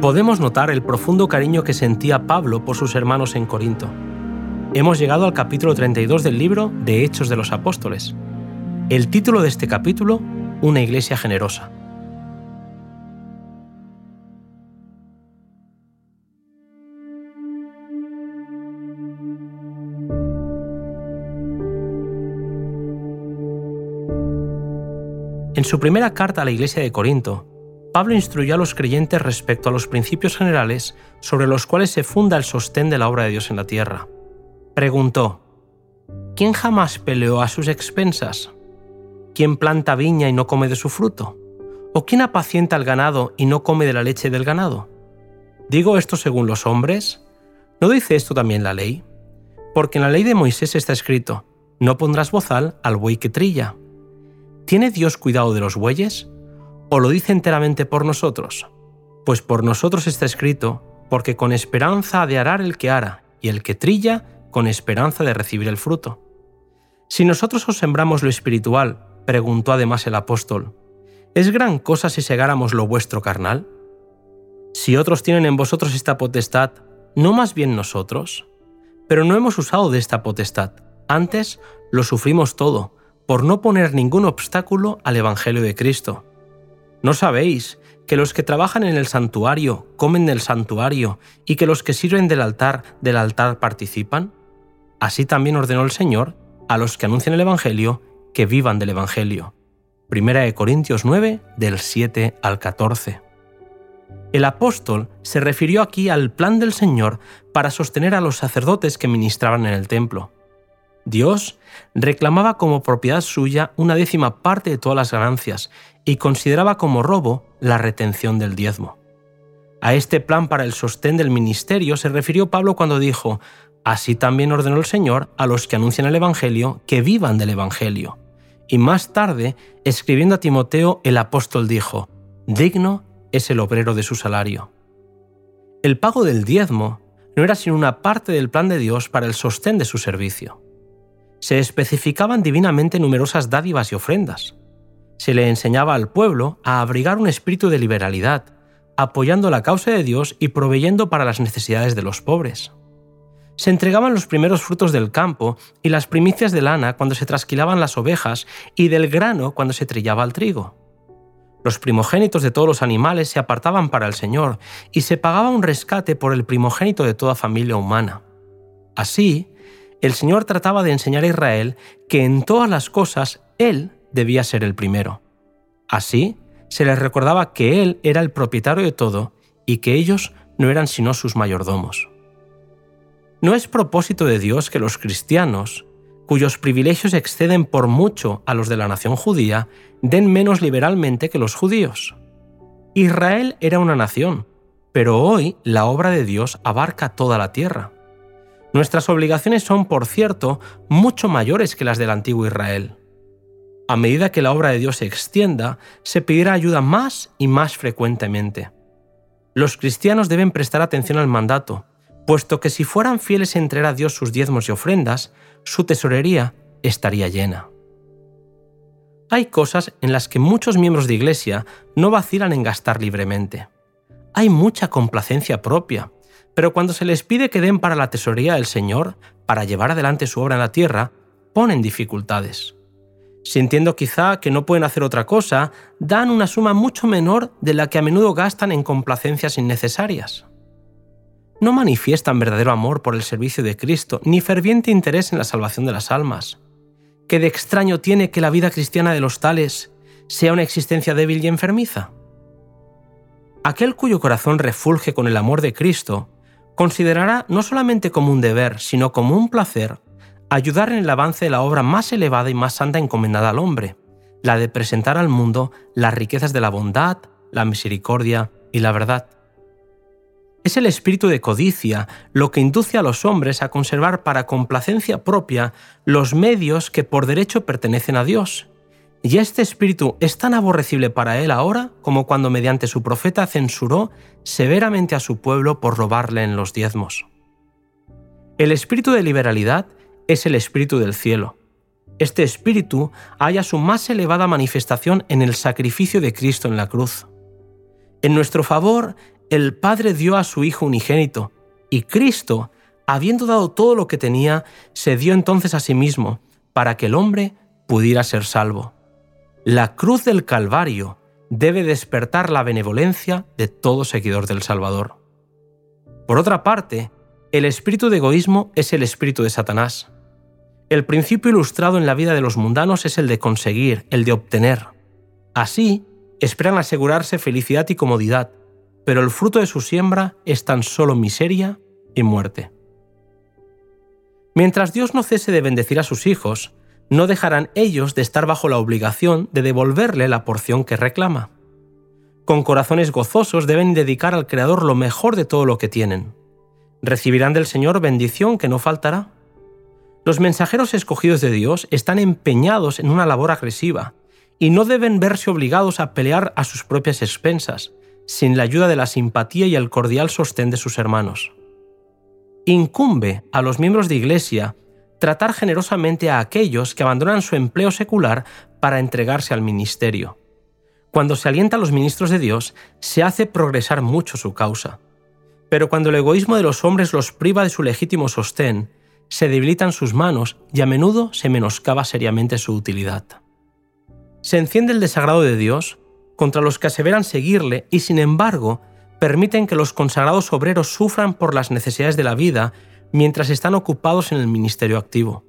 Podemos notar el profundo cariño que sentía Pablo por sus hermanos en Corinto. Hemos llegado al capítulo 32 del libro de Hechos de los Apóstoles. El título de este capítulo, Una iglesia generosa. En su primera carta a la iglesia de Corinto, Pablo instruyó a los creyentes respecto a los principios generales sobre los cuales se funda el sostén de la obra de Dios en la tierra. Preguntó, ¿quién jamás peleó a sus expensas? ¿Quién planta viña y no come de su fruto? ¿O quién apacienta el ganado y no come de la leche del ganado? ¿Digo esto según los hombres? ¿No dice esto también la ley? Porque en la ley de Moisés está escrito, no pondrás bozal al buey que trilla. ¿Tiene Dios cuidado de los bueyes? ¿O lo dice enteramente por nosotros? Pues por nosotros está escrito, porque con esperanza ha de arar el que ara, y el que trilla, con esperanza de recibir el fruto. Si nosotros os sembramos lo espiritual, preguntó además el apóstol, ¿es gran cosa si segáramos lo vuestro carnal? Si otros tienen en vosotros esta potestad, ¿no más bien nosotros? Pero no hemos usado de esta potestad, antes lo sufrimos todo, por no poner ningún obstáculo al Evangelio de Cristo. ¿No sabéis que los que trabajan en el santuario comen del santuario y que los que sirven del altar del altar participan? Así también ordenó el Señor a los que anuncian el Evangelio que vivan del Evangelio. Primera de Corintios 9, del 7 al 14. El apóstol se refirió aquí al plan del Señor para sostener a los sacerdotes que ministraban en el templo. Dios reclamaba como propiedad suya una décima parte de todas las ganancias y consideraba como robo la retención del diezmo. A este plan para el sostén del ministerio se refirió Pablo cuando dijo, Así también ordenó el Señor a los que anuncian el Evangelio que vivan del Evangelio. Y más tarde, escribiendo a Timoteo, el apóstol dijo, Digno es el obrero de su salario. El pago del diezmo no era sino una parte del plan de Dios para el sostén de su servicio se especificaban divinamente numerosas dádivas y ofrendas. Se le enseñaba al pueblo a abrigar un espíritu de liberalidad, apoyando la causa de Dios y proveyendo para las necesidades de los pobres. Se entregaban los primeros frutos del campo y las primicias de lana cuando se trasquilaban las ovejas y del grano cuando se trillaba el trigo. Los primogénitos de todos los animales se apartaban para el Señor y se pagaba un rescate por el primogénito de toda familia humana. Así, el Señor trataba de enseñar a Israel que en todas las cosas Él debía ser el primero. Así, se les recordaba que Él era el propietario de todo y que ellos no eran sino sus mayordomos. No es propósito de Dios que los cristianos, cuyos privilegios exceden por mucho a los de la nación judía, den menos liberalmente que los judíos. Israel era una nación, pero hoy la obra de Dios abarca toda la tierra. Nuestras obligaciones son, por cierto, mucho mayores que las del antiguo Israel. A medida que la obra de Dios se extienda, se pedirá ayuda más y más frecuentemente. Los cristianos deben prestar atención al mandato, puesto que si fueran fieles en entregar a Dios sus diezmos y ofrendas, su tesorería estaría llena. Hay cosas en las que muchos miembros de Iglesia no vacilan en gastar libremente. Hay mucha complacencia propia, pero cuando se les pide que den para la tesorería del Señor, para llevar adelante su obra en la tierra, ponen dificultades. Sintiendo quizá que no pueden hacer otra cosa, dan una suma mucho menor de la que a menudo gastan en complacencias innecesarias. No manifiestan verdadero amor por el servicio de Cristo, ni ferviente interés en la salvación de las almas. ¿Qué de extraño tiene que la vida cristiana de los tales sea una existencia débil y enfermiza? Aquel cuyo corazón refulge con el amor de Cristo considerará no solamente como un deber, sino como un placer, ayudar en el avance de la obra más elevada y más santa encomendada al hombre, la de presentar al mundo las riquezas de la bondad, la misericordia y la verdad. Es el espíritu de codicia lo que induce a los hombres a conservar para complacencia propia los medios que por derecho pertenecen a Dios, y este espíritu es tan aborrecible para él ahora como cuando mediante su profeta censuró severamente a su pueblo por robarle en los diezmos. El espíritu de liberalidad es el espíritu del cielo. Este espíritu halla su más elevada manifestación en el sacrificio de Cristo en la cruz. En nuestro favor, el Padre dio a su Hijo unigénito, y Cristo, habiendo dado todo lo que tenía, se dio entonces a sí mismo, para que el hombre pudiera ser salvo. La cruz del Calvario debe despertar la benevolencia de todo seguidor del Salvador. Por otra parte, el espíritu de egoísmo es el espíritu de Satanás. El principio ilustrado en la vida de los mundanos es el de conseguir, el de obtener. Así, esperan asegurarse felicidad y comodidad, pero el fruto de su siembra es tan solo miseria y muerte. Mientras Dios no cese de bendecir a sus hijos, no dejarán ellos de estar bajo la obligación de devolverle la porción que reclama. Con corazones gozosos deben dedicar al Creador lo mejor de todo lo que tienen. Recibirán del Señor bendición que no faltará. Los mensajeros escogidos de Dios están empeñados en una labor agresiva y no deben verse obligados a pelear a sus propias expensas, sin la ayuda de la simpatía y el cordial sostén de sus hermanos. Incumbe a los miembros de Iglesia tratar generosamente a aquellos que abandonan su empleo secular para entregarse al ministerio. Cuando se alienta a los ministros de Dios, se hace progresar mucho su causa. Pero cuando el egoísmo de los hombres los priva de su legítimo sostén, se debilitan sus manos y a menudo se menoscaba seriamente su utilidad. Se enciende el desagrado de Dios contra los que aseveran seguirle y sin embargo permiten que los consagrados obreros sufran por las necesidades de la vida mientras están ocupados en el ministerio activo.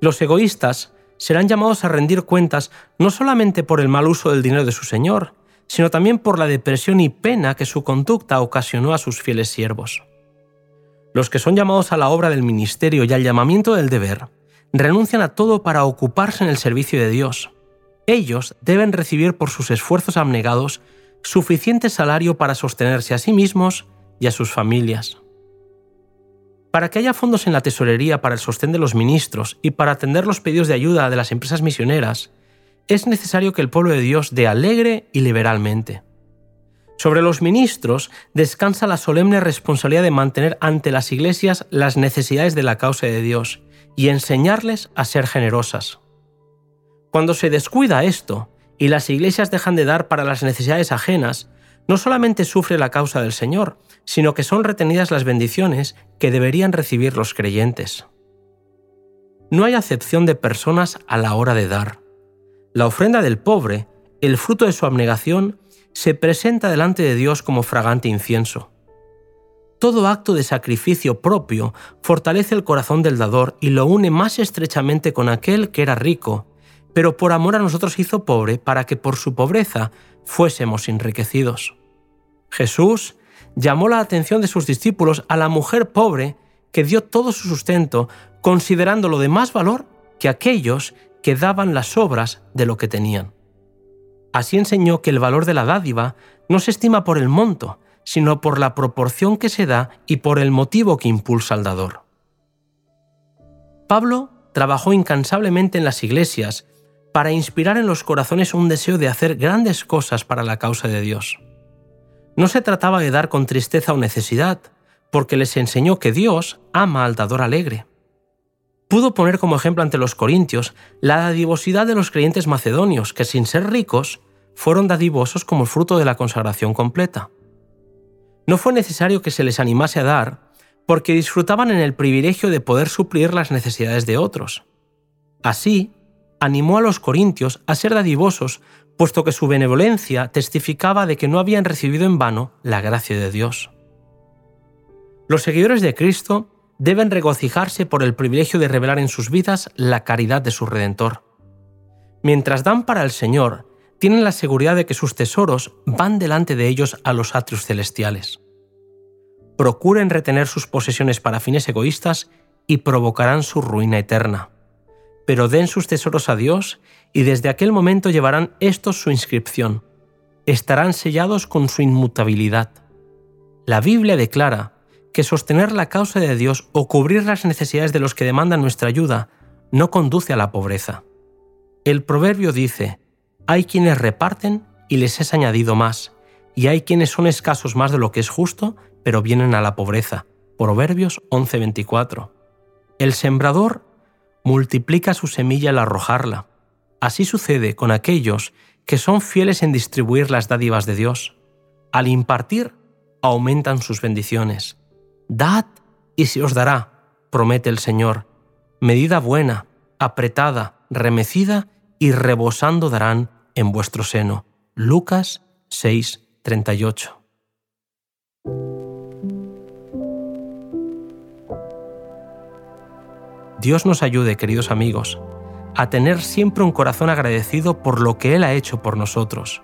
Los egoístas serán llamados a rendir cuentas no solamente por el mal uso del dinero de su Señor, sino también por la depresión y pena que su conducta ocasionó a sus fieles siervos. Los que son llamados a la obra del ministerio y al llamamiento del deber, renuncian a todo para ocuparse en el servicio de Dios. Ellos deben recibir por sus esfuerzos abnegados suficiente salario para sostenerse a sí mismos y a sus familias. Para que haya fondos en la tesorería para el sostén de los ministros y para atender los pedidos de ayuda de las empresas misioneras, es necesario que el pueblo de Dios dé alegre y liberalmente. Sobre los ministros descansa la solemne responsabilidad de mantener ante las iglesias las necesidades de la causa de Dios y enseñarles a ser generosas. Cuando se descuida esto y las iglesias dejan de dar para las necesidades ajenas, no solamente sufre la causa del Señor, sino que son retenidas las bendiciones que deberían recibir los creyentes. No hay acepción de personas a la hora de dar. La ofrenda del pobre, el fruto de su abnegación, se presenta delante de Dios como fragante incienso. Todo acto de sacrificio propio fortalece el corazón del dador y lo une más estrechamente con aquel que era rico, pero por amor a nosotros hizo pobre para que por su pobreza fuésemos enriquecidos. Jesús llamó la atención de sus discípulos a la mujer pobre que dio todo su sustento, considerándolo de más valor que aquellos que daban las obras de lo que tenían. Así enseñó que el valor de la dádiva no se estima por el monto, sino por la proporción que se da y por el motivo que impulsa al dador. Pablo trabajó incansablemente en las iglesias para inspirar en los corazones un deseo de hacer grandes cosas para la causa de Dios. No se trataba de dar con tristeza o necesidad, porque les enseñó que Dios ama al dador alegre. Pudo poner como ejemplo ante los corintios la dadivosidad de los creyentes macedonios, que sin ser ricos, fueron dadivosos como fruto de la consagración completa. No fue necesario que se les animase a dar, porque disfrutaban en el privilegio de poder suplir las necesidades de otros. Así, animó a los corintios a ser dadivosos, puesto que su benevolencia testificaba de que no habían recibido en vano la gracia de Dios. Los seguidores de Cristo deben regocijarse por el privilegio de revelar en sus vidas la caridad de su Redentor. Mientras dan para el Señor, tienen la seguridad de que sus tesoros van delante de ellos a los atrios celestiales. Procuren retener sus posesiones para fines egoístas y provocarán su ruina eterna pero den sus tesoros a Dios y desde aquel momento llevarán estos su inscripción. Estarán sellados con su inmutabilidad. La Biblia declara que sostener la causa de Dios o cubrir las necesidades de los que demandan nuestra ayuda no conduce a la pobreza. El proverbio dice, hay quienes reparten y les es añadido más, y hay quienes son escasos más de lo que es justo, pero vienen a la pobreza. Proverbios 11:24. El sembrador multiplica su semilla al arrojarla. Así sucede con aquellos que son fieles en distribuir las dádivas de Dios. Al impartir, aumentan sus bendiciones. Dad y se os dará, promete el Señor. Medida buena, apretada, remecida y rebosando darán en vuestro seno. Lucas 6:38. Dios nos ayude, queridos amigos, a tener siempre un corazón agradecido por lo que Él ha hecho por nosotros.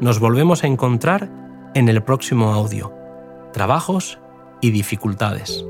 Nos volvemos a encontrar en el próximo audio. Trabajos y dificultades.